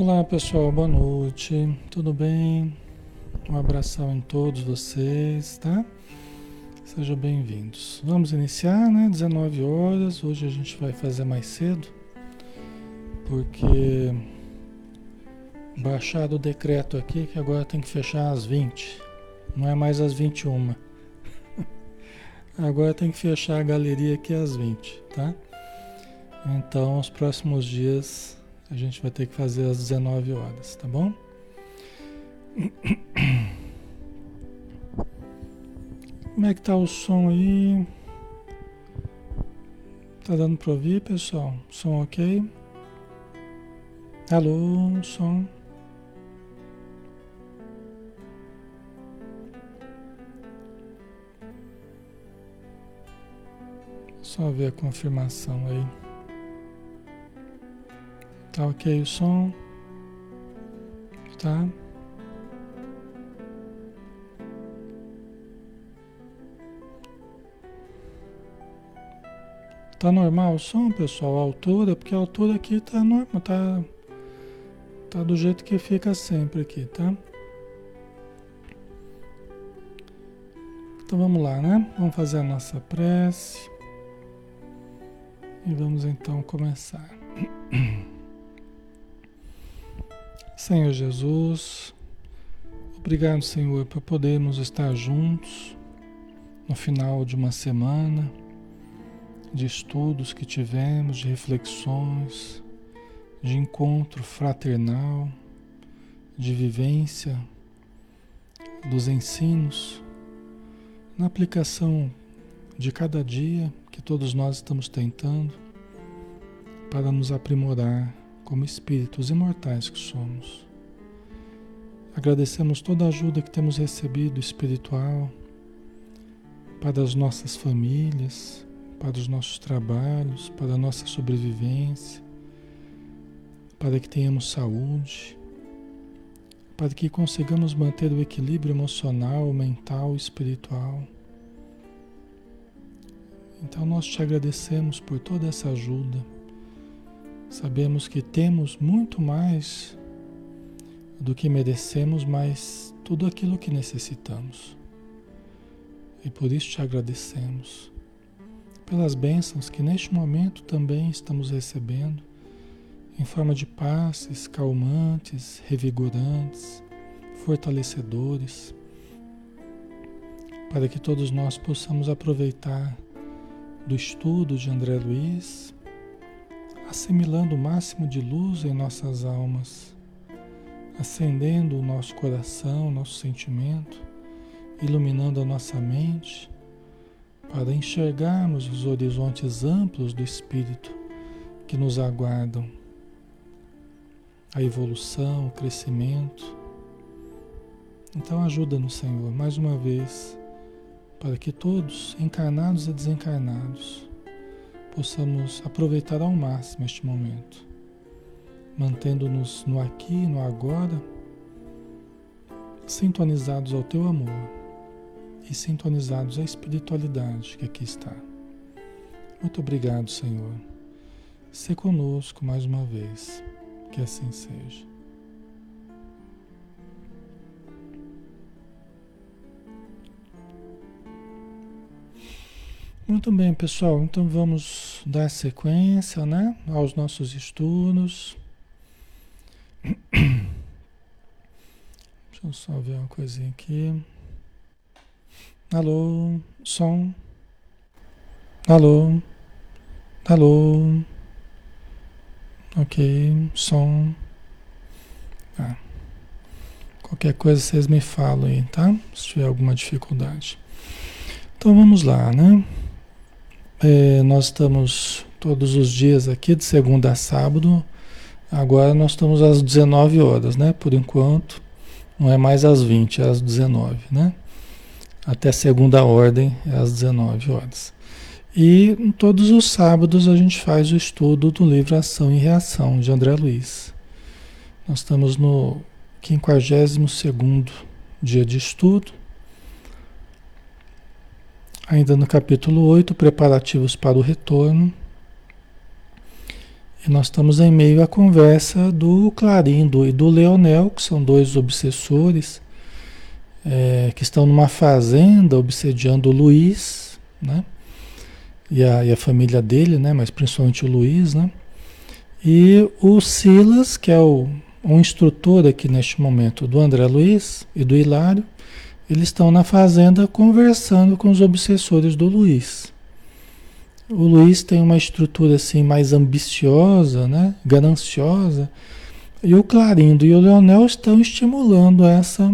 Olá pessoal, boa noite, tudo bem? Um abração em todos vocês, tá? Sejam bem-vindos. Vamos iniciar, né? 19 horas. Hoje a gente vai fazer mais cedo, porque baixado o decreto aqui que agora tem que fechar às 20, não é mais às 21. Agora tem que fechar a galeria aqui às 20, tá? Então, os próximos dias a gente vai ter que fazer às 19 horas, tá bom? Como é que tá o som aí? Tá dando para ouvir, pessoal? Som ok? Alô, som. Só ver a confirmação aí. Tá ok o som? Tá? Tá normal o som, pessoal? A altura, porque a altura aqui tá normal, tá, tá do jeito que fica sempre aqui, tá? Então vamos lá, né? Vamos fazer a nossa prece. E vamos então começar. Senhor Jesus, obrigado, Senhor, por podermos estar juntos no final de uma semana de estudos que tivemos, de reflexões, de encontro fraternal, de vivência dos ensinos, na aplicação de cada dia que todos nós estamos tentando para nos aprimorar como espíritos imortais que somos. Agradecemos toda a ajuda que temos recebido espiritual para as nossas famílias, para os nossos trabalhos, para a nossa sobrevivência, para que tenhamos saúde, para que consigamos manter o equilíbrio emocional, mental e espiritual. Então nós te agradecemos por toda essa ajuda. Sabemos que temos muito mais do que merecemos, mas tudo aquilo que necessitamos. E por isso te agradecemos pelas bênçãos que neste momento também estamos recebendo, em forma de passes calmantes, revigorantes, fortalecedores, para que todos nós possamos aproveitar do estudo de André Luiz, assimilando o máximo de luz em nossas almas, acendendo o nosso coração, o nosso sentimento, iluminando a nossa mente para enxergarmos os horizontes amplos do espírito que nos aguardam, a evolução, o crescimento. Então ajuda-nos, Senhor, mais uma vez, para que todos, encarnados e desencarnados, possamos aproveitar ao máximo este momento, mantendo-nos no aqui e no agora, sintonizados ao teu amor e sintonizados à espiritualidade que aqui está. Muito obrigado, Senhor. Se conosco mais uma vez, que assim seja. Muito bem, pessoal. Então vamos dar sequência, né, aos nossos estudos. Deixa eu só ver uma coisinha aqui. Alô, som. Alô, alô. Ok, som. Ah. Qualquer coisa vocês me falam aí, tá? Se tiver alguma dificuldade. Então vamos lá, né? É, nós estamos todos os dias aqui, de segunda a sábado. Agora nós estamos às 19 horas, né? Por enquanto. Não é mais às 20, é às 19, né? até segunda ordem, é às 19 horas. E todos os sábados a gente faz o estudo do livro Ação e Reação, de André Luiz. Nós estamos no 52 dia de estudo, ainda no capítulo 8, preparativos para o retorno. E nós estamos em meio à conversa do Clarindo e do Leonel, que são dois obsessores é, que estão numa fazenda obsediando o Luiz, né? E a, e a família dele, né? Mas principalmente o Luiz, né? E o Silas, que é o, o instrutor aqui neste momento do André Luiz e do Hilário, eles estão na fazenda conversando com os obsessores do Luiz. O Luiz tem uma estrutura assim mais ambiciosa, né? gananciosa, e o Clarindo e o Leonel estão estimulando essa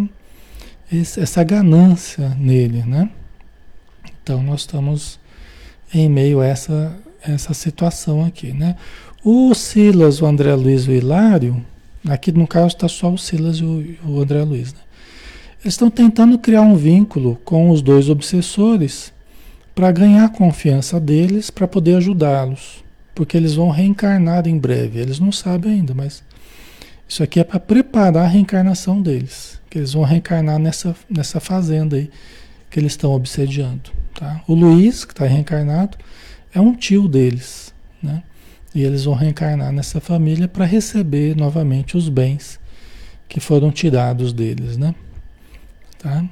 essa ganância nele, né? Então nós estamos em meio a essa essa situação aqui, né? O Silas, o André Luiz e o Hilário, aqui no caso está só o Silas e o, o André Luiz, né? Eles estão tentando criar um vínculo com os dois obsessores para ganhar a confiança deles, para poder ajudá-los, porque eles vão reencarnar em breve. Eles não sabem ainda, mas isso aqui é para preparar a reencarnação deles, que eles vão reencarnar nessa, nessa fazenda aí que eles estão obsediando. Tá? O Luiz, que está reencarnado, é um tio deles, né? E eles vão reencarnar nessa família para receber novamente os bens que foram tirados deles, né? Tá?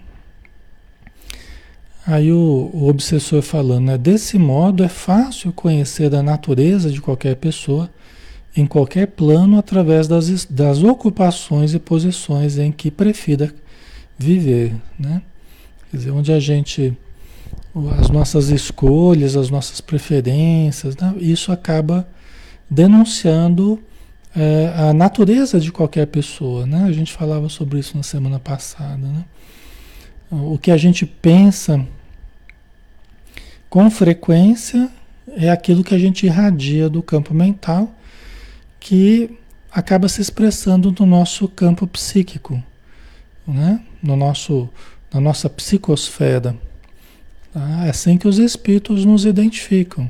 Aí o, o obsessor falando, né? Desse modo é fácil conhecer a natureza de qualquer pessoa em qualquer plano através das, das ocupações e posições em que prefira viver, né? Quer dizer, onde a gente as nossas escolhas, as nossas preferências, né? isso acaba denunciando é, a natureza de qualquer pessoa, né? A gente falava sobre isso na semana passada, né? O que a gente pensa com frequência é aquilo que a gente irradia do campo mental, que acaba se expressando no nosso campo psíquico, né? no nosso, na nossa psicosfera. Tá? É assim que os espíritos nos identificam.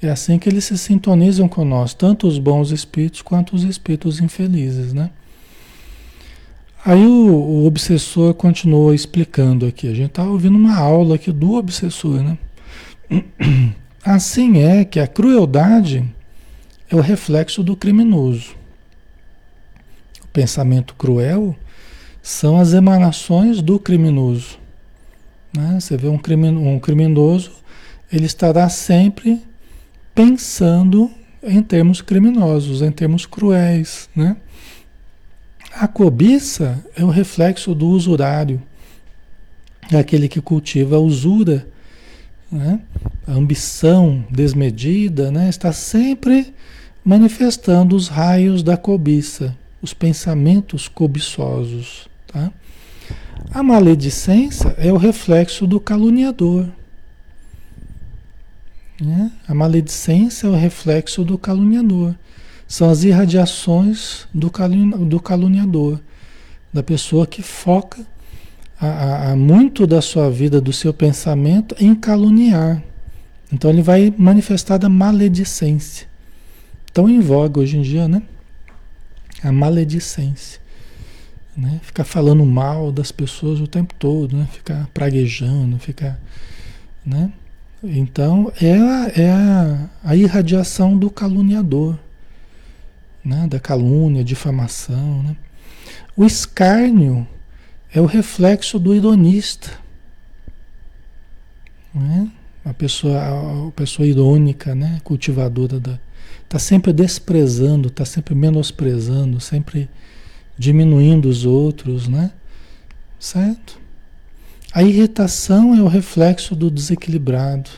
É assim que eles se sintonizam com nós, tanto os bons espíritos quanto os espíritos infelizes, né? Aí o, o obsessor continuou explicando aqui. A gente está ouvindo uma aula aqui do obsessor, né? Assim é que a crueldade é o reflexo do criminoso. O pensamento cruel são as emanações do criminoso. Né? Você vê um, um criminoso, ele estará sempre pensando em termos criminosos, em termos cruéis, né? A cobiça é o reflexo do usurário, é aquele que cultiva a usura, né? a ambição desmedida, né? está sempre manifestando os raios da cobiça, os pensamentos cobiçosos. Tá? A maledicência é o reflexo do caluniador. Né? A maledicência é o reflexo do caluniador. São as irradiações do, do caluniador, da pessoa que foca a, a, a muito da sua vida, do seu pensamento em caluniar. Então ele vai manifestar da maledicência. Tão em voga hoje em dia, né? A maledicência. Né? Ficar falando mal das pessoas o tempo todo, né? Ficar praguejando, ficar. Né? Então é, é a, a irradiação do caluniador né? da calúnia, difamação. Né? O escárnio é o reflexo do ironista. Né? A pessoa, a pessoa irônica, né? cultivadora da. Está sempre desprezando, está sempre menosprezando, sempre diminuindo os outros, né? Certo? A irritação é o reflexo do desequilibrado.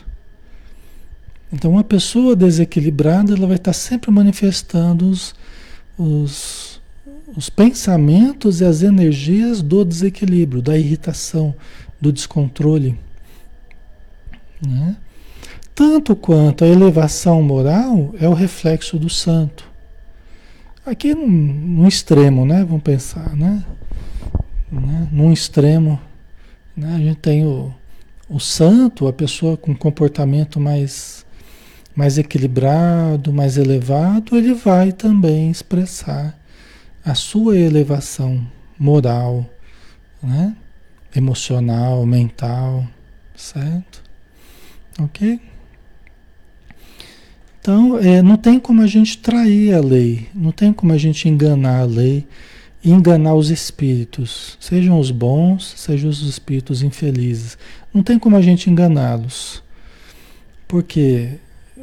Então, uma pessoa desequilibrada, ela vai estar sempre manifestando os, os, os pensamentos e as energias do desequilíbrio, da irritação, do descontrole. Né? Tanto quanto a elevação moral é o reflexo do santo. Aqui num, extremo, né? Vamos pensar, né? né? Num extremo, né? a gente tem o, o santo, a pessoa com comportamento mais mais equilibrado, mais elevado, ele vai também expressar a sua elevação moral, né? emocional, mental, certo? Ok? Então, é, não tem como a gente trair a lei, não tem como a gente enganar a lei enganar os espíritos, sejam os bons, sejam os espíritos infelizes. Não tem como a gente enganá-los. Porque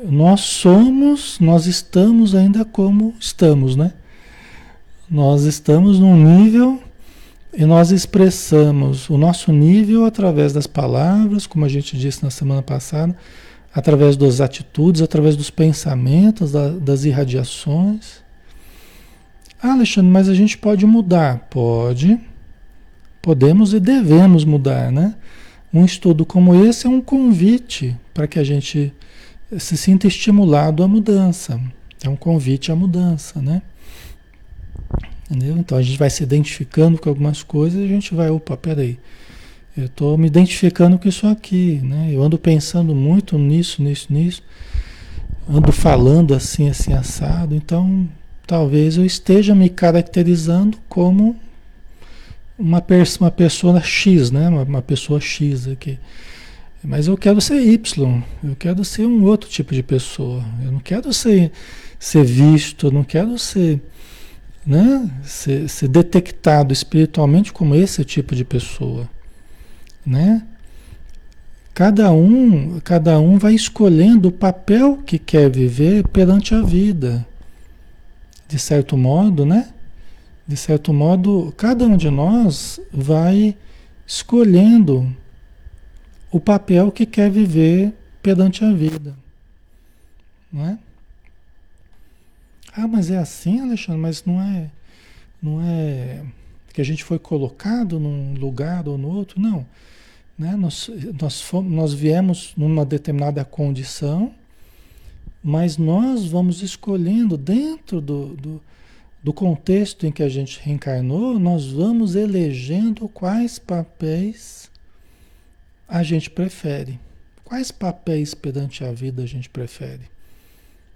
nós somos, nós estamos ainda como estamos, né? Nós estamos num nível e nós expressamos o nosso nível através das palavras, como a gente disse na semana passada, através das atitudes, através dos pensamentos, da, das irradiações. Ah, Alexandre, mas a gente pode mudar? Pode. Podemos e devemos mudar, né? Um estudo como esse é um convite para que a gente se sinta estimulado à mudança. É um convite à mudança, né? Entendeu? Então a gente vai se identificando com algumas coisas e a gente vai, opa, peraí. Eu estou me identificando com isso aqui, né? Eu ando pensando muito nisso, nisso, nisso. Ando falando assim, assim, assado. Então, talvez eu esteja me caracterizando como uma, uma pessoa X, né? Uma, uma, pessoa X aqui. Mas eu quero ser Y, eu quero ser um outro tipo de pessoa. Eu não quero ser, ser visto, não quero ser, né? ser, ser detectado espiritualmente como esse tipo de pessoa. Né? Cada um, cada um vai escolhendo o papel que quer viver perante a vida de certo modo, né? De certo modo, cada um de nós vai escolhendo o papel que quer viver perante a vida. Não é? Ah, mas é assim, Alexandre, mas não é não é que a gente foi colocado num lugar ou no outro, não. Né? Nós, nós, fomos, nós viemos numa determinada condição mas nós vamos escolhendo dentro do, do, do, contexto em que a gente reencarnou, nós vamos elegendo quais papéis a gente prefere. Quais papéis perante a vida a gente prefere?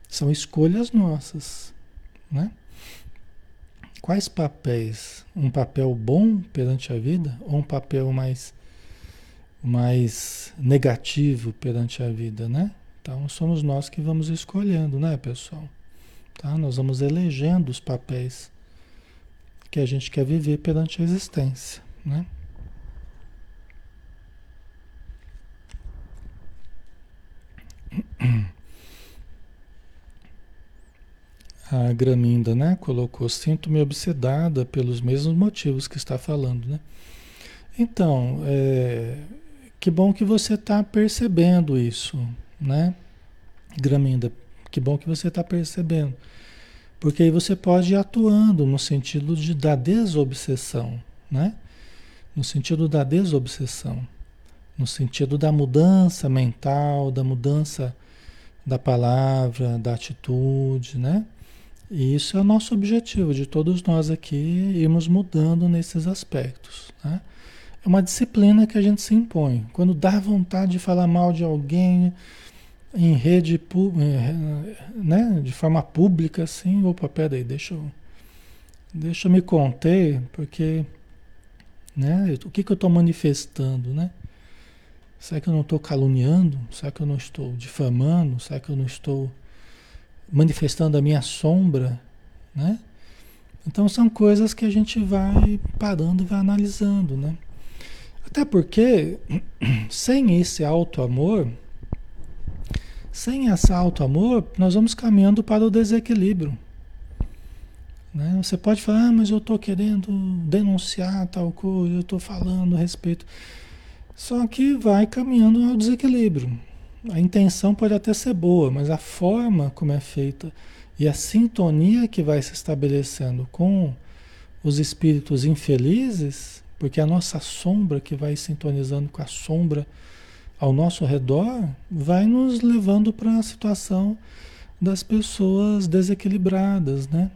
São escolhas nossas, né? Quais papéis? Um papel bom perante a vida ou um papel mais mais negativo perante a vida, né? Então somos nós que vamos escolhendo, né, pessoal? Tá? Nós vamos elegendo os papéis que a gente quer viver perante a existência, né? A Graminda, né, colocou: Sinto-me obsedada pelos mesmos motivos que está falando, né? Então, é, que bom que você está percebendo isso, né? Graminda, que bom que você está percebendo. Porque aí você pode ir atuando no sentido de, da desobsessão, né? No sentido da desobsessão. No sentido da mudança mental, da mudança da palavra, da atitude, né? E isso é o nosso objetivo, de todos nós aqui irmos mudando nesses aspectos. Né? É uma disciplina que a gente se impõe. Quando dá vontade de falar mal de alguém, em rede, né, de forma pública, assim, opa, peraí, deixa eu, deixa eu me conter, porque, né, o que que eu estou manifestando, né? Será que eu não estou caluniando? Será que eu não estou difamando? Será que eu não estou manifestando a minha sombra, né? Então são coisas que a gente vai parando vai analisando, né? Até porque sem esse alto amor, sem esse auto-amor, nós vamos caminhando para o desequilíbrio. Né? Você pode falar, ah, mas eu estou querendo denunciar tal coisa, eu estou falando a respeito. Só que vai caminhando ao desequilíbrio. A intenção pode até ser boa, mas a forma como é feita e a sintonia que vai se estabelecendo com os espíritos infelizes, porque a nossa sombra que vai sintonizando com a sombra ao nosso redor vai nos levando para a situação das pessoas desequilibradas, né?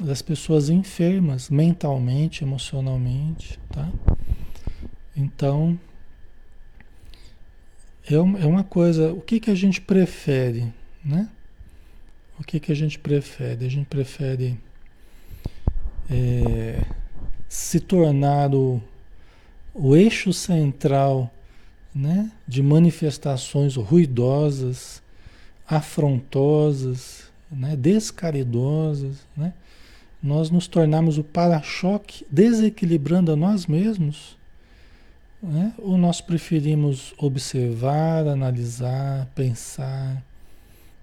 Das pessoas enfermas mentalmente, emocionalmente, tá? Então, é, é uma coisa, o que, que a gente prefere, né? O que, que a gente prefere? A gente prefere é, se tornar o, o eixo central né, de manifestações ruidosas, afrontosas, né? descaridosas, né? nós nos tornarmos o para-choque desequilibrando a nós mesmos, né? ou nós preferimos observar, analisar, pensar,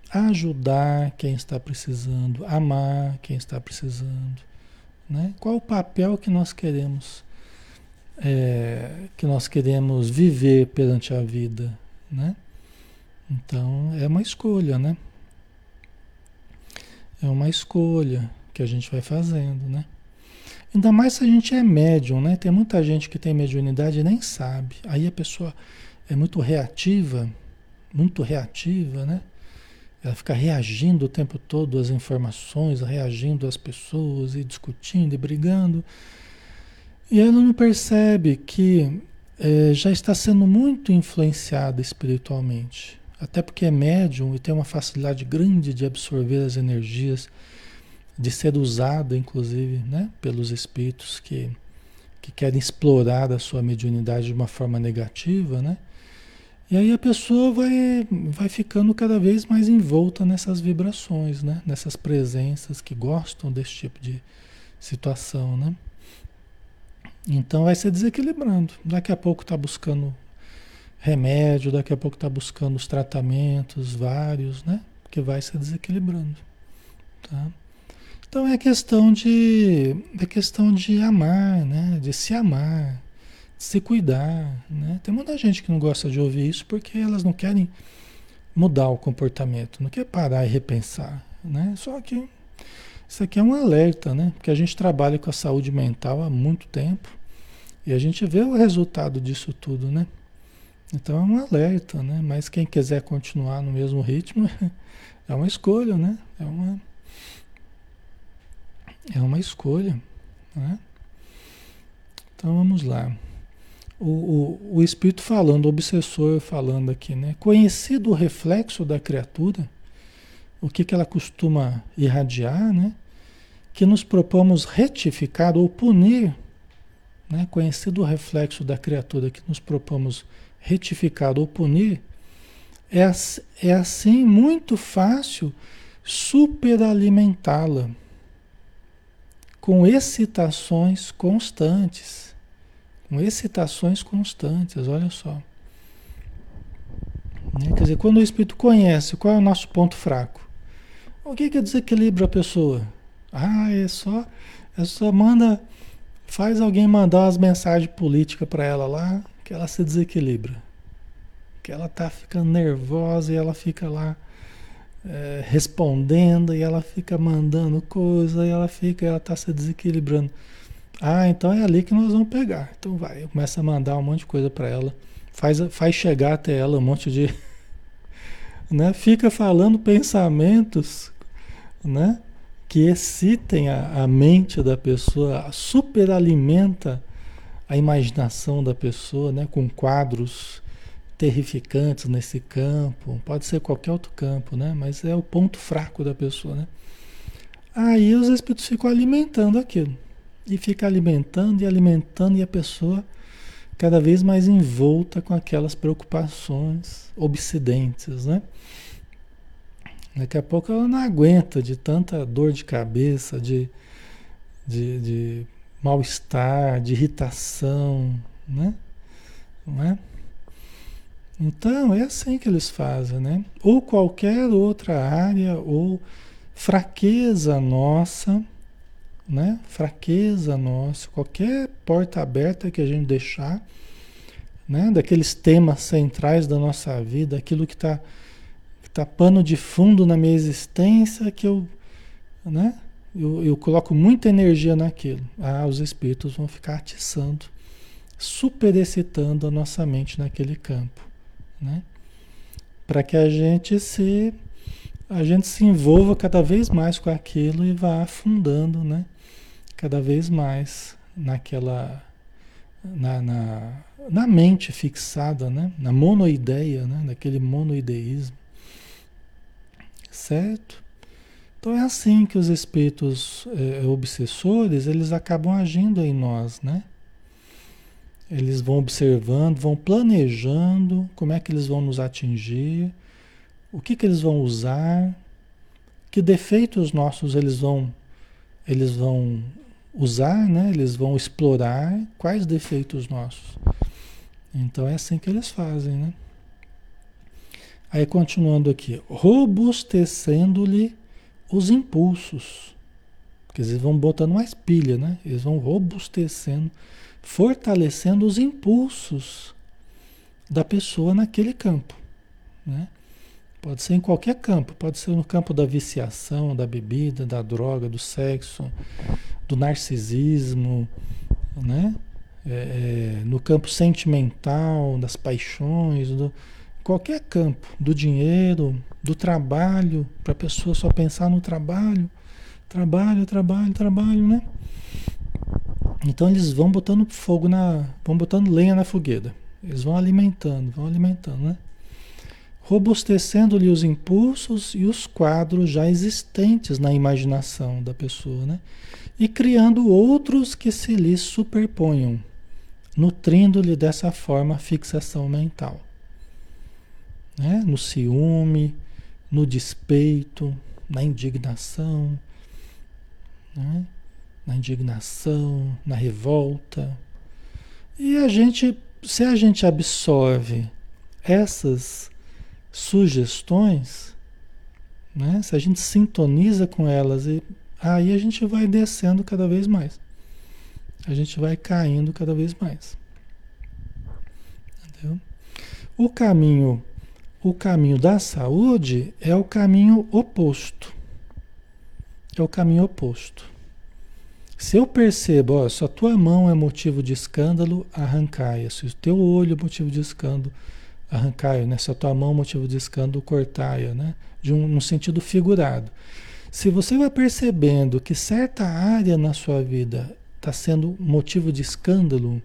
ajudar quem está precisando, amar quem está precisando. Né? Qual o papel que nós queremos é, que nós queremos viver perante a vida, né? Então é uma escolha, né? É uma escolha que a gente vai fazendo, né? Ainda mais se a gente é médium, né? Tem muita gente que tem mediunidade e nem sabe. Aí a pessoa é muito reativa, muito reativa, né? Ela fica reagindo o tempo todo às informações, reagindo às pessoas e discutindo e brigando. E ela não percebe que é, já está sendo muito influenciada espiritualmente. Até porque é médium e tem uma facilidade grande de absorver as energias, de ser usada, inclusive, né, pelos espíritos que, que querem explorar a sua mediunidade de uma forma negativa, né? E aí a pessoa vai, vai ficando cada vez mais envolta nessas vibrações, né? Nessas presenças que gostam desse tipo de situação, né? Então vai se desequilibrando. Daqui a pouco está buscando remédio, daqui a pouco está buscando os tratamentos vários, né? Que vai se desequilibrando, tá? Então é questão de é questão de amar, né? De se amar, se cuidar, né? Tem muita gente que não gosta de ouvir isso porque elas não querem mudar o comportamento, não quer parar e repensar, né? Só que isso aqui é um alerta, né? Porque a gente trabalha com a saúde mental há muito tempo e a gente vê o resultado disso tudo, né? Então é um alerta, né? Mas quem quiser continuar no mesmo ritmo é uma escolha, né? É uma é uma escolha, né? Então vamos lá o, o, o espírito falando, o obsessor falando aqui, né? Conhecido o reflexo da criatura, o que, que ela costuma irradiar, né? Que nos propomos retificar ou punir, né? Conhecido o reflexo da criatura que nos propomos retificar ou punir, é, é assim muito fácil superalimentá-la com excitações constantes com excitações constantes, olha só. Né? Quer dizer, quando o espírito conhece qual é o nosso ponto fraco, o que, que desequilibra a pessoa? Ah, é só, é só manda, faz alguém mandar umas mensagens políticas para ela lá, que ela se desequilibra. Que ela tá ficando nervosa e ela fica lá é, respondendo e ela fica mandando coisa e ela fica, ela tá se desequilibrando. Ah, então é ali que nós vamos pegar. Então vai, começa a mandar um monte de coisa para ela, faz, faz chegar até ela um monte de. né? Fica falando pensamentos né? que excitem a, a mente da pessoa, superalimenta a imaginação da pessoa né? com quadros terrificantes nesse campo. Pode ser qualquer outro campo, né? mas é o ponto fraco da pessoa. Né? Aí os espíritos ficam alimentando aquilo. E fica alimentando e alimentando, e a pessoa cada vez mais envolta com aquelas preocupações obsidentes, né? Daqui a pouco ela não aguenta de tanta dor de cabeça, de, de, de mal-estar, de irritação, né? Não é? Então é assim que eles fazem, né? Ou qualquer outra área ou fraqueza nossa né? Fraqueza nossa, qualquer porta aberta que a gente deixar, né? Daqueles temas centrais da nossa vida, aquilo que está tá pano de fundo na minha existência, que eu, né? Eu, eu coloco muita energia naquilo. Ah, os espíritos vão ficar atiçando, superexcitando a nossa mente naquele campo, né? Para que a gente se a gente se envolva cada vez mais com aquilo e vá afundando, né? cada vez mais naquela na, na, na mente fixada, né? na monoideia, né? naquele monoideísmo. Certo? Então é assim que os espíritos é, obsessores eles acabam agindo em nós, né? Eles vão observando, vão planejando como é que eles vão nos atingir, o que, que eles vão usar, que defeitos nossos eles vão eles vão usar, né? Eles vão explorar quais defeitos nossos. Então é assim que eles fazem, né? Aí continuando aqui, robustecendo-lhe os impulsos. Porque eles vão botando mais pilha, né? Eles vão robustecendo, fortalecendo os impulsos da pessoa naquele campo, né? Pode ser em qualquer campo, pode ser no campo da viciação, da bebida, da droga, do sexo, do narcisismo, né? É, é, no campo sentimental, das paixões, do, qualquer campo, do dinheiro, do trabalho, para a pessoa só pensar no trabalho, trabalho, trabalho, trabalho, né? Então eles vão botando fogo na, vão botando lenha na fogueira. Eles vão alimentando, vão alimentando, né? Robustecendo-lhe os impulsos e os quadros já existentes na imaginação da pessoa, né? E criando outros que se lhe superponham, nutrindo-lhe dessa forma a fixação mental né? no ciúme, no despeito, na indignação, né? Na indignação, na revolta. E a gente, se a gente absorve essas sugestões, né? se a gente sintoniza com elas, e aí a gente vai descendo cada vez mais. A gente vai caindo cada vez mais. Entendeu? O caminho o caminho da saúde é o caminho oposto. É o caminho oposto. Se eu percebo, ó, se a tua mão é motivo de escândalo, arrancai. Se o teu olho é motivo de escândalo, arrancai. Né? Se a tua mão é motivo de escândalo, cortai. Né? De um, um sentido figurado. Se você vai percebendo que certa área na sua vida está sendo motivo de escândalo,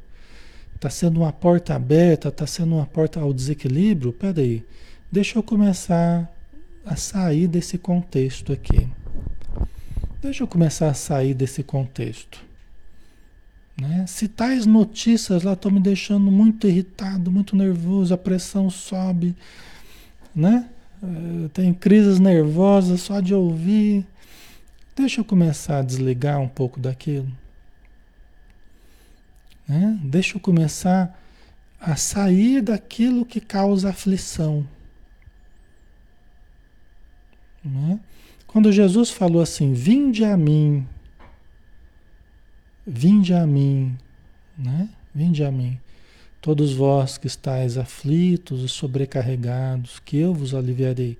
está sendo uma porta aberta, está sendo uma porta ao desequilíbrio, peraí. Deixa eu começar a sair desse contexto aqui. Deixa eu começar a sair desse contexto. Né? Se tais notícias lá estão me deixando muito irritado, muito nervoso, a pressão sobe, né? Eh, tem crises nervosas só de ouvir. Deixa eu começar a desligar um pouco daquilo. Né? Deixa eu começar a sair daquilo que causa aflição. Né? Quando Jesus falou assim: Vinde a mim, vinde a mim, né? Vinde a mim, todos vós que estáis aflitos e sobrecarregados, que eu vos aliviarei.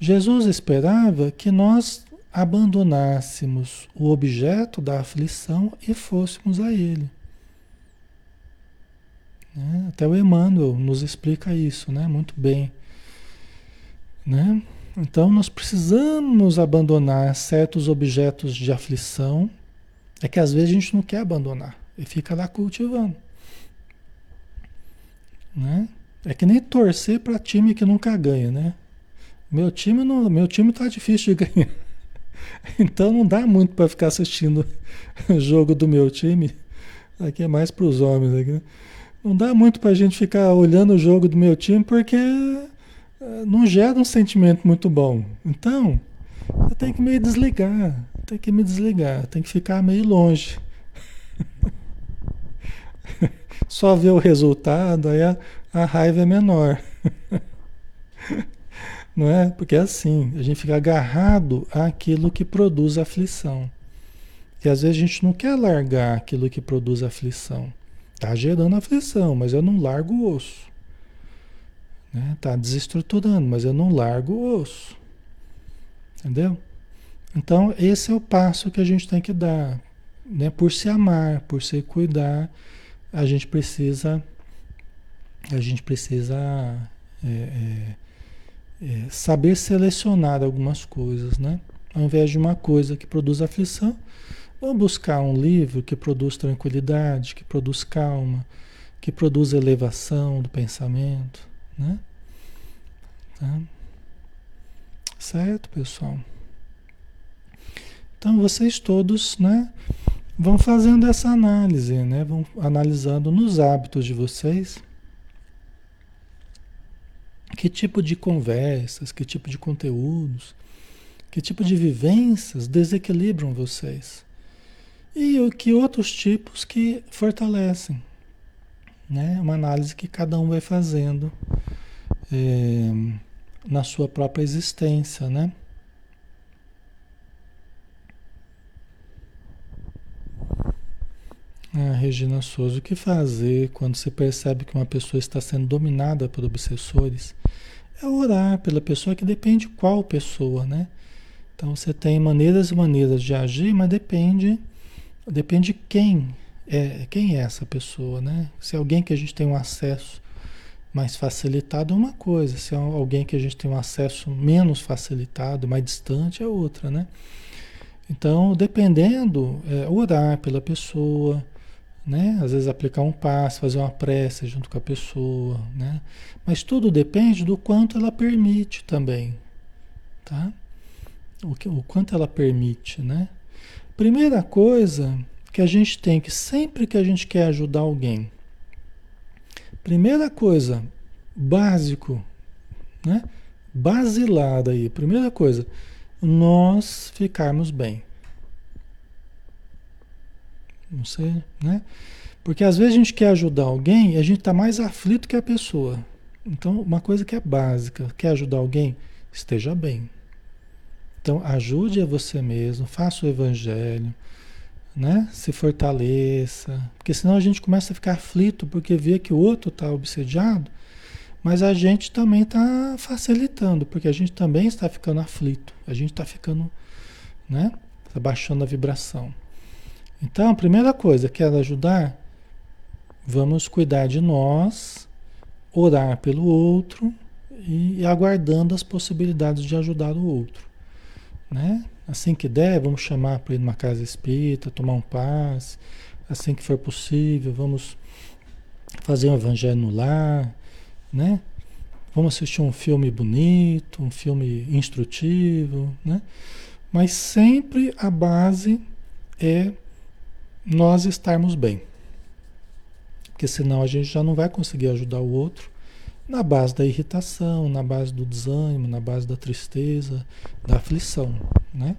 Jesus esperava que nós abandonássemos o objeto da aflição e fôssemos a Ele. Né? Até o Emmanuel nos explica isso, né? Muito bem, né? Então nós precisamos abandonar certos objetos de aflição. É que às vezes a gente não quer abandonar e fica lá cultivando. Né? É que nem torcer para time que nunca ganha, né? Meu time não, meu time tá difícil de ganhar. Então não dá muito para ficar assistindo o jogo do meu time. Aqui é mais para os homens aqui. Né? Não dá muito para a gente ficar olhando o jogo do meu time porque não gera um sentimento muito bom. Então, eu tenho que me desligar, tem que me desligar, tem que ficar meio longe. Só ver o resultado, aí a, a raiva é menor. Não é? Porque é assim, a gente fica agarrado àquilo que produz aflição. E às vezes a gente não quer largar aquilo que produz aflição. Está gerando aflição, mas eu não largo o osso. Né? Tá desestruturando, mas eu não largo o osso. Entendeu? Então, esse é o passo que a gente tem que dar. Né? Por se amar, por se cuidar, a gente precisa. A gente precisa é, é, é, saber selecionar algumas coisas, né? Ao invés de uma coisa que produz aflição, vamos buscar um livro que produz tranquilidade, que produz calma, que produz elevação do pensamento, né? Tá? Certo, pessoal? Então vocês todos, né, vão fazendo essa análise, né? Vão analisando nos hábitos de vocês Que tipo de conversas, que tipo de conteúdos, que tipo de vivências desequilibram vocês? E que outros tipos que fortalecem? Né? Uma análise que cada um vai fazendo é, na sua própria existência, né? Ah, Regina Souza, o que fazer quando você percebe que uma pessoa está sendo dominada por obsessores? É orar pela pessoa que depende qual pessoa, né? Então você tem maneiras e maneiras de agir, mas depende depende quem é quem é essa pessoa, né? Se é alguém que a gente tem um acesso mais facilitado é uma coisa, se é alguém que a gente tem um acesso menos facilitado, mais distante é outra, né? Então, dependendo, é, orar pela pessoa, né? Às vezes aplicar um passo, fazer uma prece junto com a pessoa, né? Mas tudo depende do quanto ela permite também, tá? o, que, o quanto ela permite, né? Primeira coisa que a gente tem que sempre que a gente quer ajudar alguém, primeira coisa, básico, né? Basilar aí, primeira coisa, nós ficarmos bem. Não sei, né? Porque às vezes a gente quer ajudar alguém e a gente está mais aflito que a pessoa. Então, uma coisa que é básica, quer ajudar alguém, esteja bem. Então, ajude a você mesmo, faça o evangelho, né? Se fortaleça, porque senão a gente começa a ficar aflito porque vê que o outro está obsediado, mas a gente também está facilitando, porque a gente também está ficando aflito, a gente está ficando, né? Está baixando a vibração. Então, a primeira coisa, quer ajudar? Vamos cuidar de nós, orar pelo outro e, e aguardando as possibilidades de ajudar o outro né? Assim que der, vamos chamar para ir numa casa espírita, tomar um passe. Assim que for possível, vamos fazer um evangelho no lar, né? Vamos assistir um filme bonito, um filme instrutivo, né? Mas sempre a base é nós estarmos bem. Porque senão a gente já não vai conseguir ajudar o outro na base da irritação, na base do desânimo, na base da tristeza, da aflição, né?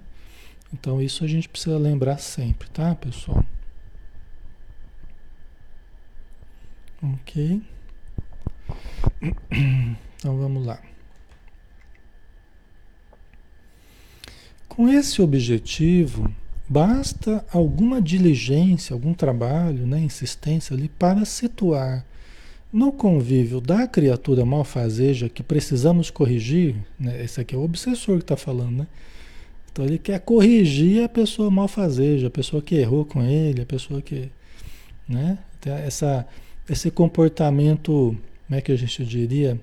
Então isso a gente precisa lembrar sempre, tá, pessoal? Ok. Então vamos lá. Com esse objetivo, basta alguma diligência, algum trabalho, né, insistência ali para situar no convívio da criatura malfazeja que precisamos corrigir, né? esse aqui é o obsessor que está falando, né? Então ele quer corrigir a pessoa malfazeja, a pessoa que errou com ele, a pessoa que. Né? Essa, esse comportamento, como é que a gente diria?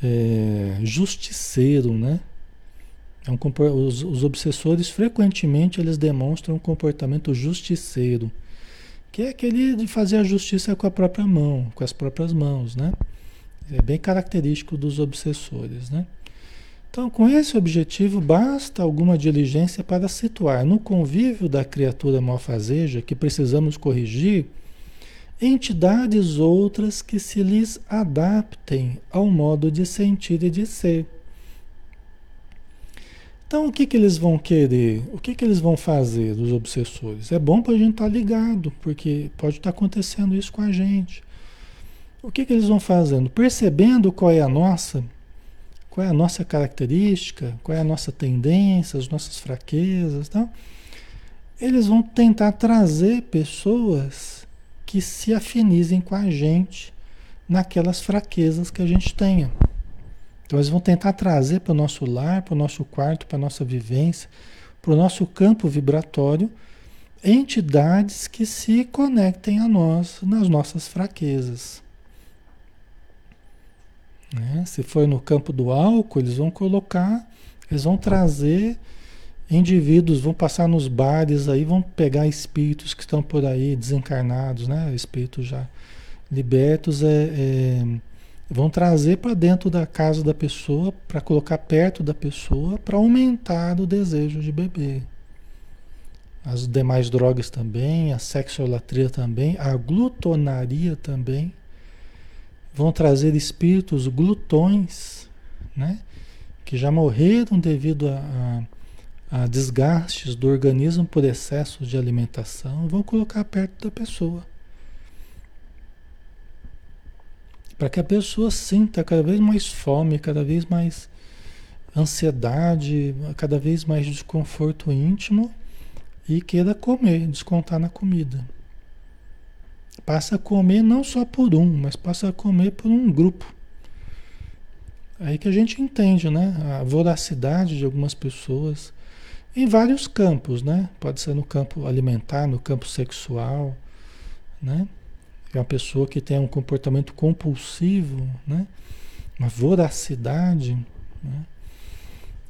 É, justiceiro, né? É um, os, os obsessores frequentemente eles demonstram um comportamento justiceiro que é aquele de fazer a justiça com a própria mão, com as próprias mãos, né? É bem característico dos obsessores, né? Então, com esse objetivo, basta alguma diligência para situar no convívio da criatura malfazeja que precisamos corrigir entidades outras que se lhes adaptem ao modo de sentir e de ser. Então, o que, que eles vão querer? O que, que eles vão fazer dos obsessores? É bom para a gente estar tá ligado, porque pode estar tá acontecendo isso com a gente. O que, que eles vão fazendo? Percebendo qual é a nossa, qual é a nossa característica, qual é a nossa tendência, as nossas fraquezas, tá? eles vão tentar trazer pessoas que se afinizem com a gente naquelas fraquezas que a gente tenha. Então eles vão tentar trazer para o nosso lar, para o nosso quarto, para a nossa vivência, para o nosso campo vibratório, entidades que se conectem a nós nas nossas fraquezas. Né? Se for no campo do álcool, eles vão colocar, eles vão trazer indivíduos, vão passar nos bares aí, vão pegar espíritos que estão por aí desencarnados, né? Espíritos já libertos, é, é Vão trazer para dentro da casa da pessoa, para colocar perto da pessoa, para aumentar o desejo de beber. As demais drogas também, a sexolatria também, a glutonaria também, vão trazer espíritos glutões, né? Que já morreram devido a, a, a desgastes do organismo por excesso de alimentação, vão colocar perto da pessoa. Para que a pessoa sinta cada vez mais fome, cada vez mais ansiedade, cada vez mais desconforto íntimo e queira comer, descontar na comida. Passa a comer não só por um, mas passa a comer por um grupo. Aí que a gente entende, né? A voracidade de algumas pessoas em vários campos, né? Pode ser no campo alimentar, no campo sexual, né? É uma pessoa que tem um comportamento compulsivo, né? Uma voracidade, né?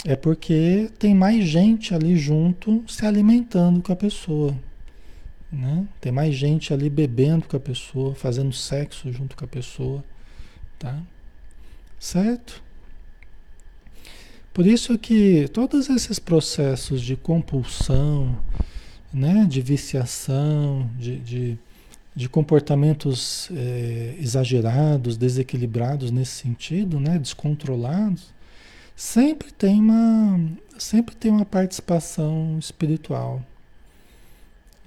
É porque tem mais gente ali junto se alimentando com a pessoa. Né? Tem mais gente ali bebendo com a pessoa, fazendo sexo junto com a pessoa. Tá? Certo? Por isso que todos esses processos de compulsão, né, de viciação, de, de, de comportamentos é, exagerados, desequilibrados nesse sentido, né, descontrolados, sempre tem uma, sempre tem uma participação espiritual.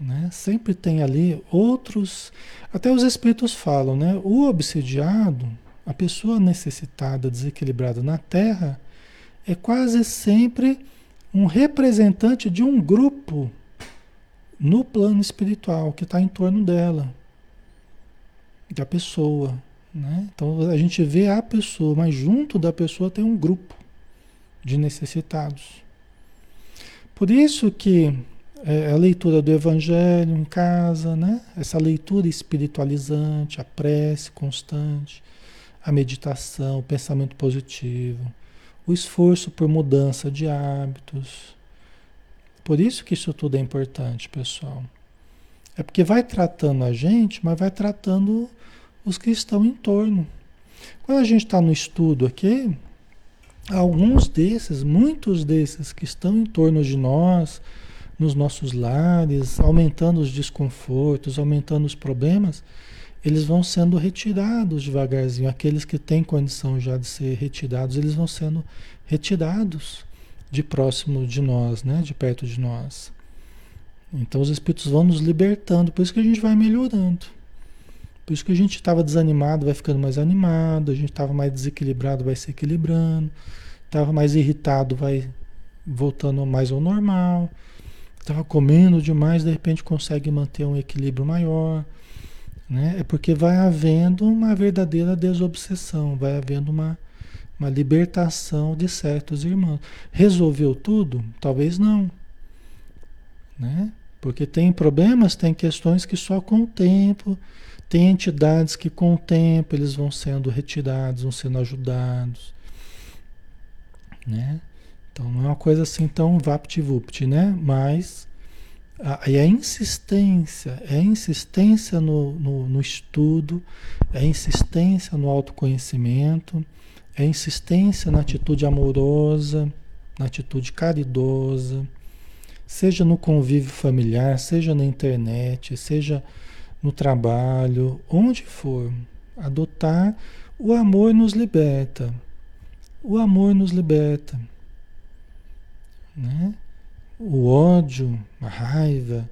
Né? Sempre tem ali outros. Até os espíritos falam, né? O obsidiado, a pessoa necessitada, desequilibrada na Terra, é quase sempre um representante de um grupo no plano espiritual que está em torno dela, da pessoa. Né? Então a gente vê a pessoa, mas junto da pessoa tem um grupo de necessitados. Por isso que é, a leitura do Evangelho em casa, né? essa leitura espiritualizante, a prece constante, a meditação, o pensamento positivo, o esforço por mudança de hábitos. Por isso que isso tudo é importante, pessoal. É porque vai tratando a gente, mas vai tratando os que estão em torno. Quando a gente está no estudo aqui, alguns desses, muitos desses que estão em torno de nós, nos nossos lares, aumentando os desconfortos, aumentando os problemas, eles vão sendo retirados devagarzinho. Aqueles que têm condição já de ser retirados, eles vão sendo retirados de próximo de nós, né? de perto de nós. Então os espíritos vão nos libertando, por isso que a gente vai melhorando. Por isso que a gente estava desanimado, vai ficando mais animado, a gente estava mais desequilibrado, vai se equilibrando, estava mais irritado, vai voltando mais ao normal, estava comendo demais, de repente consegue manter um equilíbrio maior. Né? É porque vai havendo uma verdadeira desobsessão, vai havendo uma, uma libertação de certos irmãos. Resolveu tudo? Talvez não. Né? Porque tem problemas, tem questões que só com o tempo tem entidades que com o tempo eles vão sendo retirados, vão sendo ajudados, né? Então não é uma coisa assim tão vapt-vupt, né? Mas a, a insistência, é a insistência no, no, no estudo, é a insistência no autoconhecimento, é a insistência na atitude amorosa, na atitude caridosa, seja no convívio familiar, seja na internet, seja no trabalho, onde for. Adotar o amor nos liberta. O amor nos liberta. Né? O ódio, a raiva,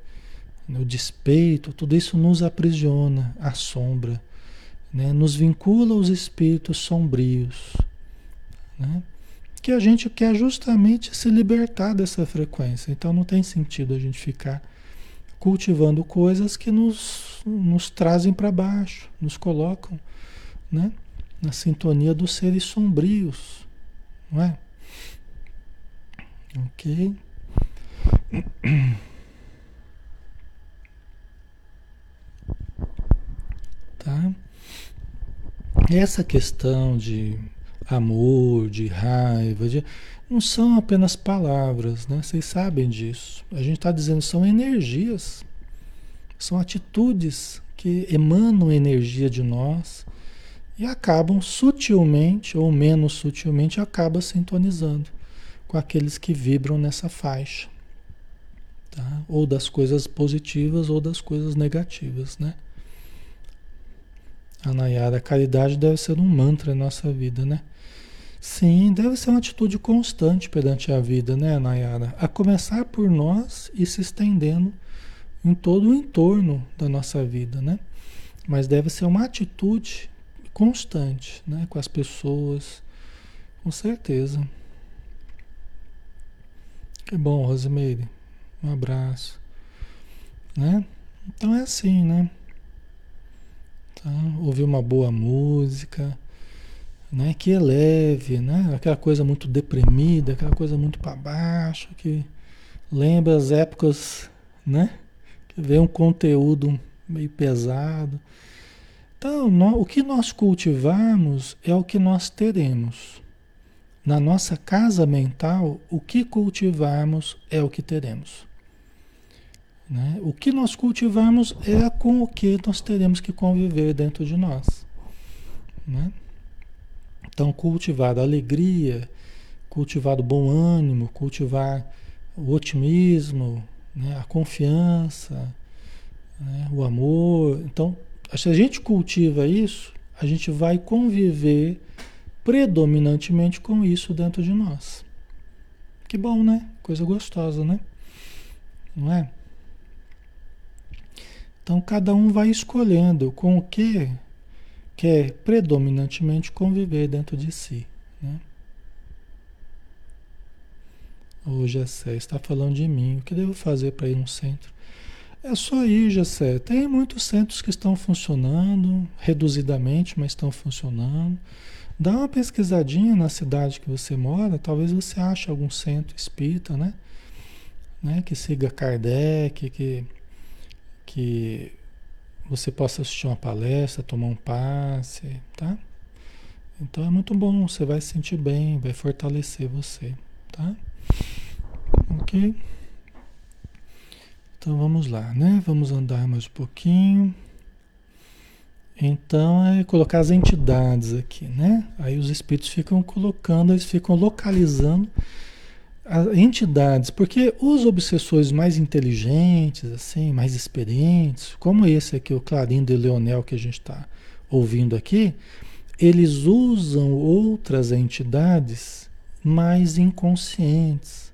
o despeito, tudo isso nos aprisiona, assombra, né? nos vincula aos espíritos sombrios. Né? Que a gente quer justamente se libertar dessa frequência. Então não tem sentido a gente ficar cultivando coisas que nos, nos trazem para baixo, nos colocam né? na sintonia dos seres sombrios. Não é? Ok? Tá? Essa questão de amor, de raiva, de não são apenas palavras, né? Vocês sabem disso. A gente está dizendo são energias, são atitudes que emanam energia de nós e acabam sutilmente ou menos sutilmente acaba sintonizando com aqueles que vibram nessa faixa, tá? Ou das coisas positivas ou das coisas negativas, né? A Nayara, a caridade deve ser um mantra na nossa vida, né? Sim, deve ser uma atitude constante perante a vida, né, Nayara? A começar por nós e se estendendo em todo o entorno da nossa vida, né? Mas deve ser uma atitude constante, né, com as pessoas, com certeza. Que bom, Rosemeire. Um abraço. Né? Então é assim, né? Tá? Ouvir uma boa música, né? Que eleve, né? Aquela coisa muito deprimida, aquela coisa muito para baixo, que lembra as épocas, né? Que vê um conteúdo meio pesado. Então, o que nós cultivarmos é o que nós teremos. Na nossa casa mental, o que cultivarmos é o que teremos. Né? O que nós cultivarmos é com o que nós teremos que conviver dentro de nós. Né? Então, cultivar a alegria, cultivar o bom ânimo, cultivar o otimismo, né? a confiança, né? o amor. Então, se a gente cultiva isso, a gente vai conviver predominantemente com isso dentro de nós. Que bom, né? Coisa gostosa, né? Não é? Então cada um vai escolhendo com o que quer predominantemente conviver dentro de si. Né? Ô Gessé, está falando de mim. O que devo fazer para ir um centro? É só ir, Gessé. Tem muitos centros que estão funcionando, reduzidamente, mas estão funcionando. Dá uma pesquisadinha na cidade que você mora, talvez você ache algum centro espírita, né? né? Que siga Kardec, que, que você possa assistir uma palestra, tomar um passe, tá? Então é muito bom, você vai se sentir bem, vai fortalecer você, tá? Ok? Então vamos lá, né? Vamos andar mais um pouquinho. Então é colocar as entidades aqui, né? Aí os espíritos ficam colocando, eles ficam localizando entidades, porque os obsessores mais inteligentes, assim, mais experientes, como esse aqui, o Clarindo e Leonel que a gente está ouvindo aqui, eles usam outras entidades mais inconscientes,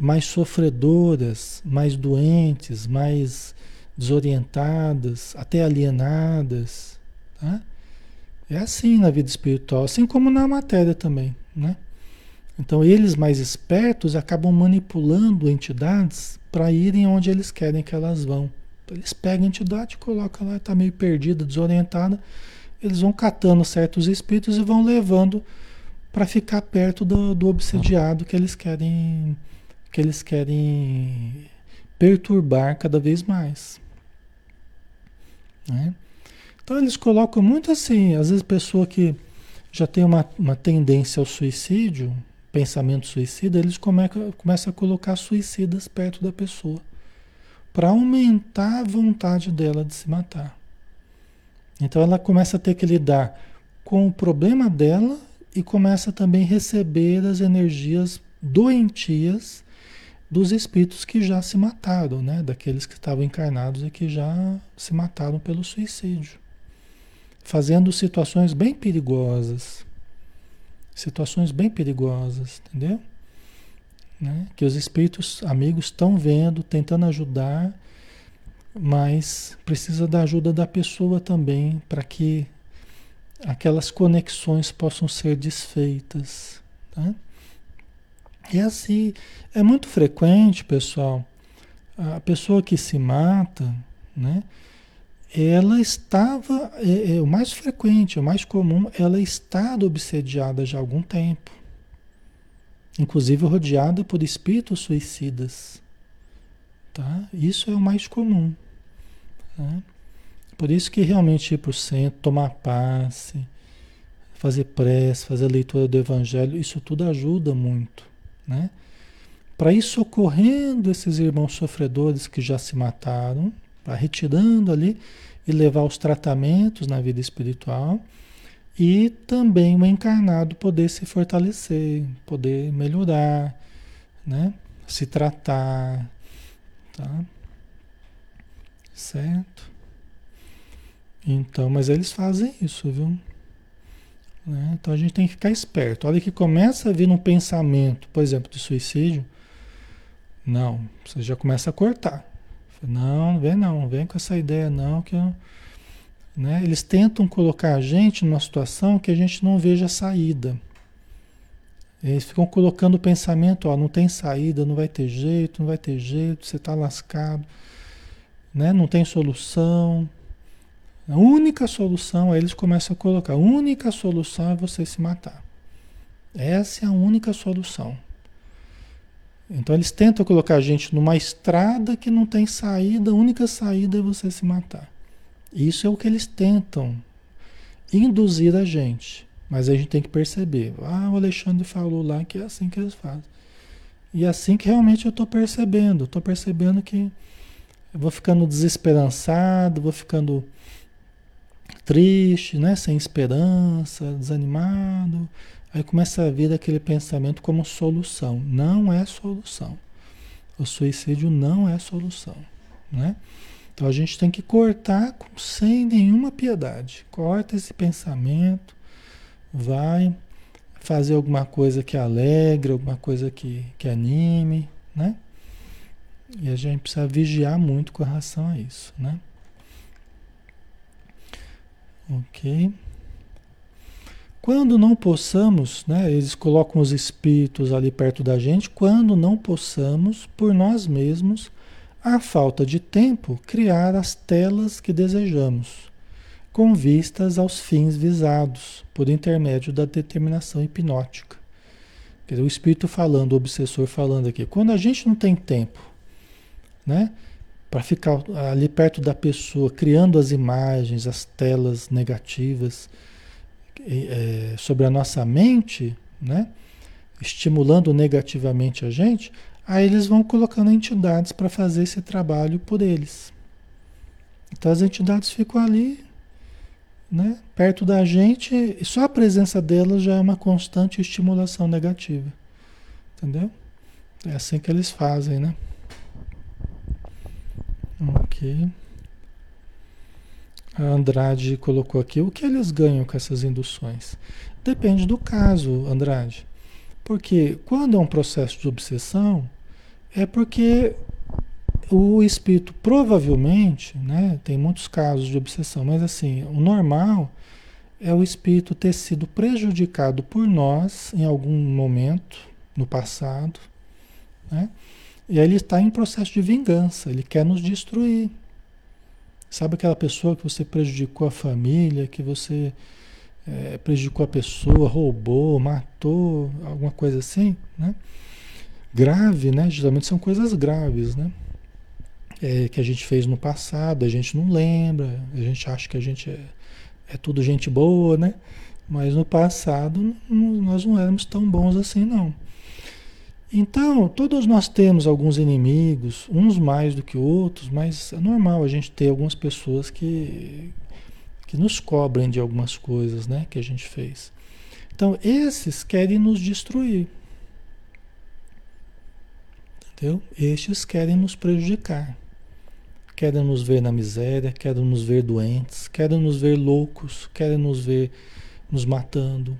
mais sofredoras, mais doentes, mais desorientadas, até alienadas. Tá? É assim na vida espiritual, assim como na matéria também. Né? Então, eles mais espertos acabam manipulando entidades para irem onde eles querem que elas vão. Eles pegam a entidade, colocam lá, está meio perdida, desorientada. Eles vão catando certos espíritos e vão levando para ficar perto do, do obsediado que eles querem que eles querem perturbar cada vez mais. Né? Então eles colocam muito assim, às vezes pessoa que já tem uma, uma tendência ao suicídio, pensamento suicida, eles começam, a colocar suicidas perto da pessoa para aumentar a vontade dela de se matar. Então ela começa a ter que lidar com o problema dela e começa também a receber as energias doentias dos espíritos que já se mataram, né? Daqueles que estavam encarnados e que já se mataram pelo suicídio. Fazendo situações bem perigosas. Situações bem perigosas, entendeu? Né? Que os espíritos amigos estão vendo, tentando ajudar, mas precisa da ajuda da pessoa também para que aquelas conexões possam ser desfeitas. Tá? E assim, é muito frequente, pessoal, a pessoa que se mata, né? Ela estava, é, é, o mais frequente, o mais comum, ela está obsediada já há algum tempo. Inclusive rodeada por espíritos suicidas. Tá? Isso é o mais comum. Né? Por isso que realmente ir para o centro, tomar passe, fazer prece, fazer leitura do evangelho, isso tudo ajuda muito né? Para ir socorrendo esses irmãos sofredores que já se mataram, para retirando ali e levar os tratamentos na vida espiritual e também o encarnado poder se fortalecer, poder melhorar, né? Se tratar, tá? Certo? Então, mas eles fazem isso, viu? Né? Então a gente tem que ficar esperto. Olha que começa a vir um pensamento, por exemplo, de suicídio. Não, você já começa a cortar. Não, vem não, vem com essa ideia não, que eu, né? Eles tentam colocar a gente numa situação que a gente não veja saída. Eles ficam colocando o pensamento, ó, não tem saída, não vai ter jeito, não vai ter jeito, você está lascado, né? Não tem solução. A única solução, aí eles começam a colocar, a única solução é você se matar. Essa é a única solução. Então eles tentam colocar a gente numa estrada que não tem saída, a única saída é você se matar. Isso é o que eles tentam induzir a gente. Mas a gente tem que perceber. Ah, o Alexandre falou lá que é assim que eles fazem. E é assim que realmente eu estou percebendo. Estou percebendo que eu vou ficando desesperançado, vou ficando triste, né? sem esperança, desanimado. Aí começa a vir aquele pensamento como solução. Não é solução. O suicídio não é solução. Né? Então a gente tem que cortar sem nenhuma piedade. Corta esse pensamento vai fazer alguma coisa que alegre, alguma coisa que, que anime, né? E a gente precisa vigiar muito com relação a isso, né? Ok. Quando não possamos, né, eles colocam os espíritos ali perto da gente, quando não possamos, por nós mesmos, a falta de tempo, criar as telas que desejamos com vistas aos fins visados, por intermédio da determinação hipnótica. Quer dizer, o espírito falando, o obsessor falando aqui. Quando a gente não tem tempo, né, para ficar ali perto da pessoa, criando as imagens, as telas negativas é, sobre a nossa mente, né, estimulando negativamente a gente, aí eles vão colocando entidades para fazer esse trabalho por eles. Então as entidades ficam ali né, perto da gente, e só a presença delas já é uma constante estimulação negativa. Entendeu? É assim que eles fazem, né? Ok. A Andrade colocou aqui o que eles ganham com essas induções. Depende do caso, Andrade. Porque quando é um processo de obsessão, é porque o espírito provavelmente, né, tem muitos casos de obsessão, mas assim, o normal é o espírito ter sido prejudicado por nós em algum momento no passado, né? E aí ele está em processo de vingança, ele quer nos destruir. Sabe aquela pessoa que você prejudicou a família, que você é, prejudicou a pessoa, roubou, matou, alguma coisa assim, né? Grave, né? Geralmente são coisas graves, né? é, que a gente fez no passado, a gente não lembra, a gente acha que a gente é, é tudo gente boa, né? Mas no passado nós não éramos tão bons assim, não. Então, todos nós temos alguns inimigos, uns mais do que outros, mas é normal a gente ter algumas pessoas que, que nos cobrem de algumas coisas né, que a gente fez. Então, esses querem nos destruir. Entendeu? Estes querem nos prejudicar querem nos ver na miséria, querem nos ver doentes, querem nos ver loucos, querem nos ver nos matando.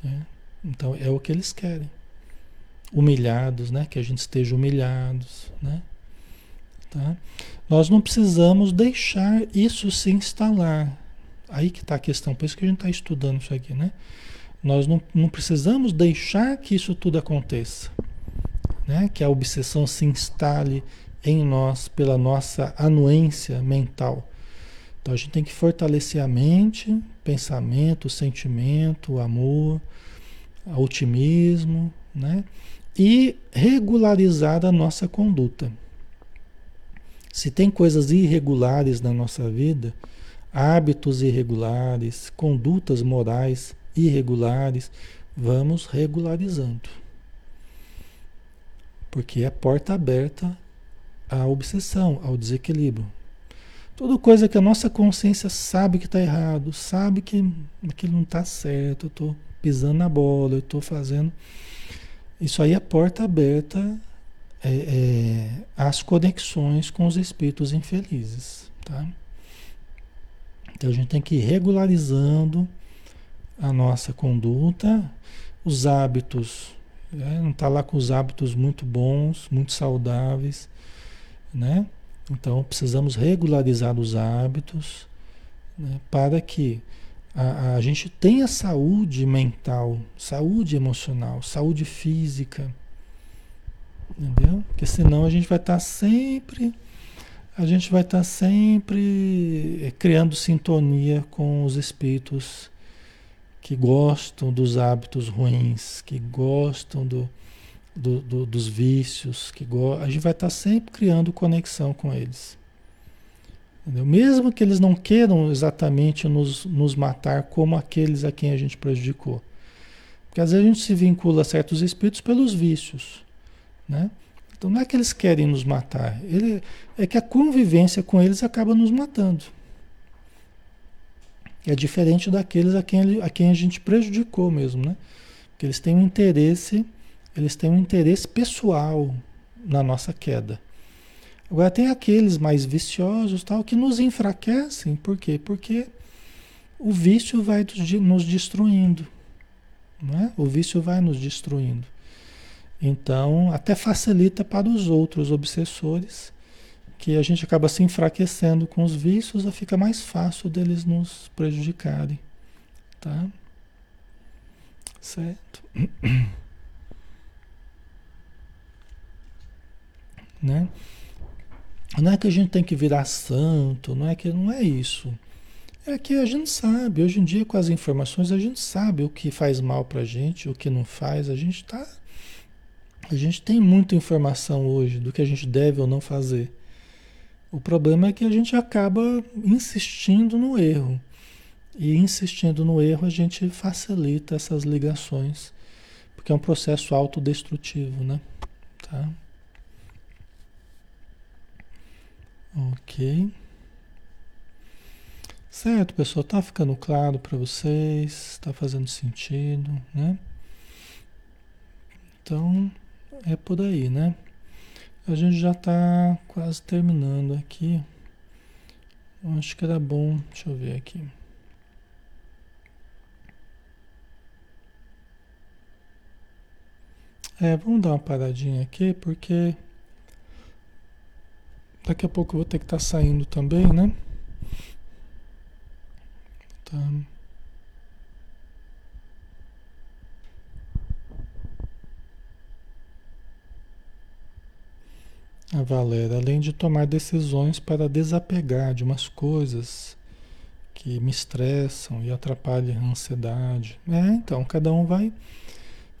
Né? Então é o que eles querem. Humilhados, né? Que a gente esteja humilhados, né? Tá? Nós não precisamos deixar isso se instalar. Aí que está a questão, por isso que a gente está estudando isso aqui, né? Nós não, não precisamos deixar que isso tudo aconteça. Né? Que a obsessão se instale em nós pela nossa anuência mental. Então a gente tem que fortalecer a mente, pensamento, sentimento, amor, otimismo, né? E regularizar a nossa conduta. Se tem coisas irregulares na nossa vida, hábitos irregulares, condutas morais irregulares, vamos regularizando. Porque é porta aberta à obsessão, ao desequilíbrio. Toda coisa que a nossa consciência sabe que está errado, sabe que aquilo não está certo, eu estou pisando na bola, eu estou fazendo. Isso aí é porta aberta é, é, às conexões com os espíritos infelizes. Tá? Então a gente tem que ir regularizando a nossa conduta, os hábitos, né? não está lá com os hábitos muito bons, muito saudáveis, né? Então precisamos regularizar os hábitos né? para que a, a gente tenha saúde mental, saúde emocional, saúde física, entendeu? Porque senão a gente vai estar tá sempre a gente vai estar tá sempre eh, criando sintonia com os espíritos que gostam dos hábitos ruins, que gostam do, do, do, dos vícios, que go... a gente vai estar tá sempre criando conexão com eles. Entendeu? Mesmo que eles não queiram exatamente nos, nos matar como aqueles a quem a gente prejudicou. Porque às vezes a gente se vincula a certos espíritos pelos vícios. Né? Então não é que eles querem nos matar, ele, é que a convivência com eles acaba nos matando. É diferente daqueles a quem, a quem a gente prejudicou mesmo, né? Porque eles têm um interesse, eles têm um interesse pessoal na nossa queda. Agora tem aqueles mais viciosos tal que nos enfraquecem, por quê? Porque o vício vai nos destruindo, né? O vício vai nos destruindo. Então, até facilita para os outros obsessores, que a gente acaba se enfraquecendo com os vícios, fica mais fácil deles nos prejudicarem. Tá? Certo? né? Não é que a gente tem que virar santo, não é que não é isso. É que a gente sabe, hoje em dia com as informações a gente sabe o que faz mal pra gente, o que não faz, a gente tá a gente tem muita informação hoje do que a gente deve ou não fazer. O problema é que a gente acaba insistindo no erro. E insistindo no erro, a gente facilita essas ligações, porque é um processo autodestrutivo, né? Tá? Ok. Certo, pessoal, tá ficando claro para vocês? Tá fazendo sentido, né? Então, é por aí, né? A gente já está quase terminando aqui. Acho que era bom. Deixa eu ver aqui. É, vamos dar uma paradinha aqui, porque daqui a pouco eu vou ter que estar tá saindo também, né? Tá. A Valéria, além de tomar decisões para desapegar de umas coisas que me estressam e atrapalham a ansiedade. É, então, cada um vai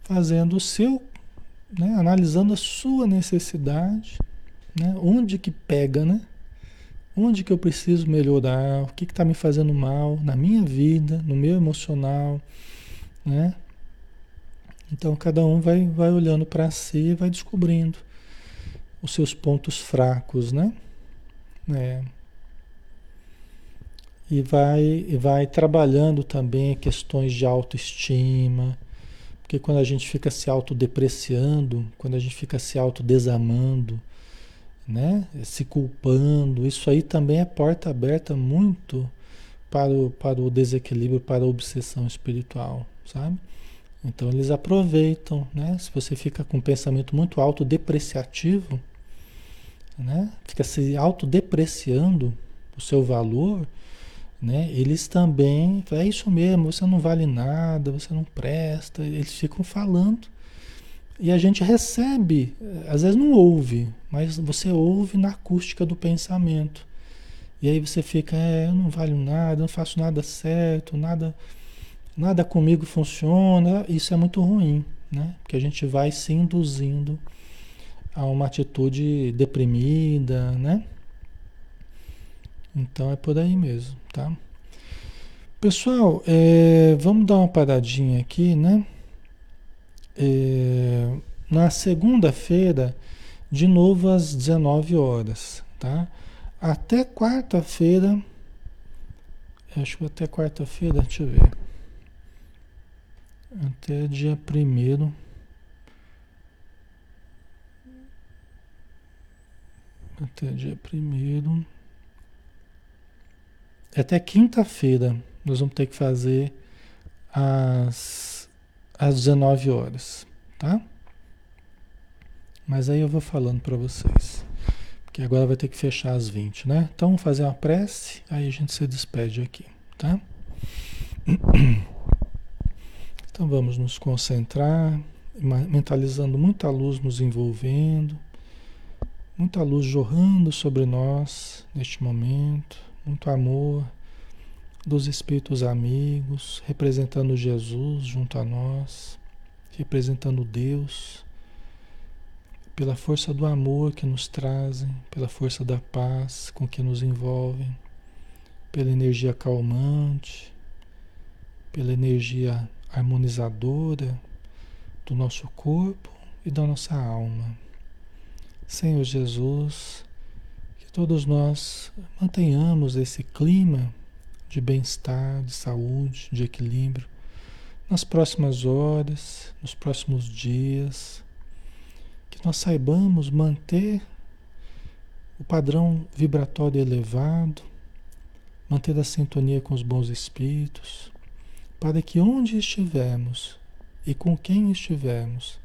fazendo o seu, né, analisando a sua necessidade, né, onde que pega, né? Onde que eu preciso melhorar, o que está me fazendo mal na minha vida, no meu emocional, né? Então cada um vai, vai olhando para si e vai descobrindo os seus pontos fracos, né? É. E vai, e vai trabalhando também questões de autoestima, porque quando a gente fica se autodepreciando, quando a gente fica se autodesamando, né? se culpando, isso aí também é porta aberta muito para o, para o desequilíbrio, para a obsessão espiritual, sabe? Então eles aproveitam, né? Se você fica com um pensamento muito autodepreciativo, né? Fica se autodepreciando o seu valor, né? Eles também, é isso mesmo, você não vale nada, você não presta, eles ficam falando. E a gente recebe, às vezes não ouve, mas você ouve na acústica do pensamento. E aí você fica, é, eu não valho nada, não faço nada certo, nada nada comigo funciona. Isso é muito ruim, né? Porque a gente vai se induzindo a uma atitude deprimida, né? Então é por aí mesmo, tá? Pessoal, é, vamos dar uma paradinha aqui, né? É, na segunda-feira, de novo às 19 horas, tá? Até quarta-feira, acho que até quarta-feira, deixa eu ver. Até dia primeiro até dia primeiro. até quinta-feira nós vamos ter que fazer às, às 19 horas, tá? Mas aí eu vou falando para vocês. Porque agora vai ter que fechar às 20, né? Então, vamos fazer uma prece, aí a gente se despede aqui, tá? Então, vamos nos concentrar, mentalizando muita luz nos envolvendo, muita luz jorrando sobre nós neste momento, muito amor dos espíritos amigos, representando Jesus junto a nós, representando Deus, pela força do amor que nos trazem, pela força da paz com que nos envolvem, pela energia calmante, pela energia harmonizadora do nosso corpo e da nossa alma. Senhor Jesus, que todos nós mantenhamos esse clima de bem-estar, de saúde, de equilíbrio nas próximas horas, nos próximos dias, que nós saibamos manter o padrão vibratório elevado, manter a sintonia com os bons espíritos, para que onde estivermos e com quem estivermos,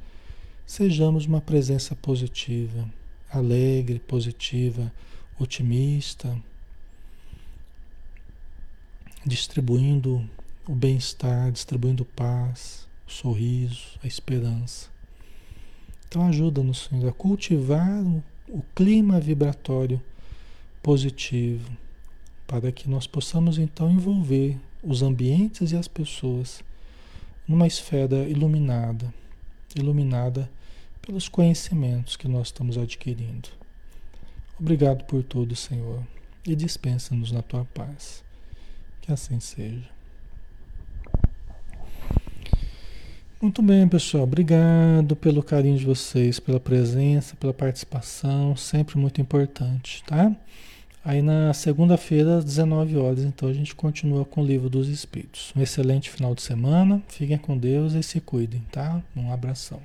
sejamos uma presença positiva, alegre, positiva, otimista distribuindo o bem-estar, distribuindo paz, o sorriso, a esperança. Então ajuda-nos, Senhor, a cultivar o, o clima vibratório positivo, para que nós possamos então envolver os ambientes e as pessoas numa esfera iluminada, iluminada pelos conhecimentos que nós estamos adquirindo. Obrigado por tudo, Senhor, e dispensa-nos na tua paz. Que assim seja. Muito bem, pessoal. Obrigado pelo carinho de vocês, pela presença, pela participação, sempre muito importante, tá? Aí na segunda-feira, às 19 horas, então a gente continua com o livro dos Espíritos. Um excelente final de semana. Fiquem com Deus e se cuidem, tá? Um abração.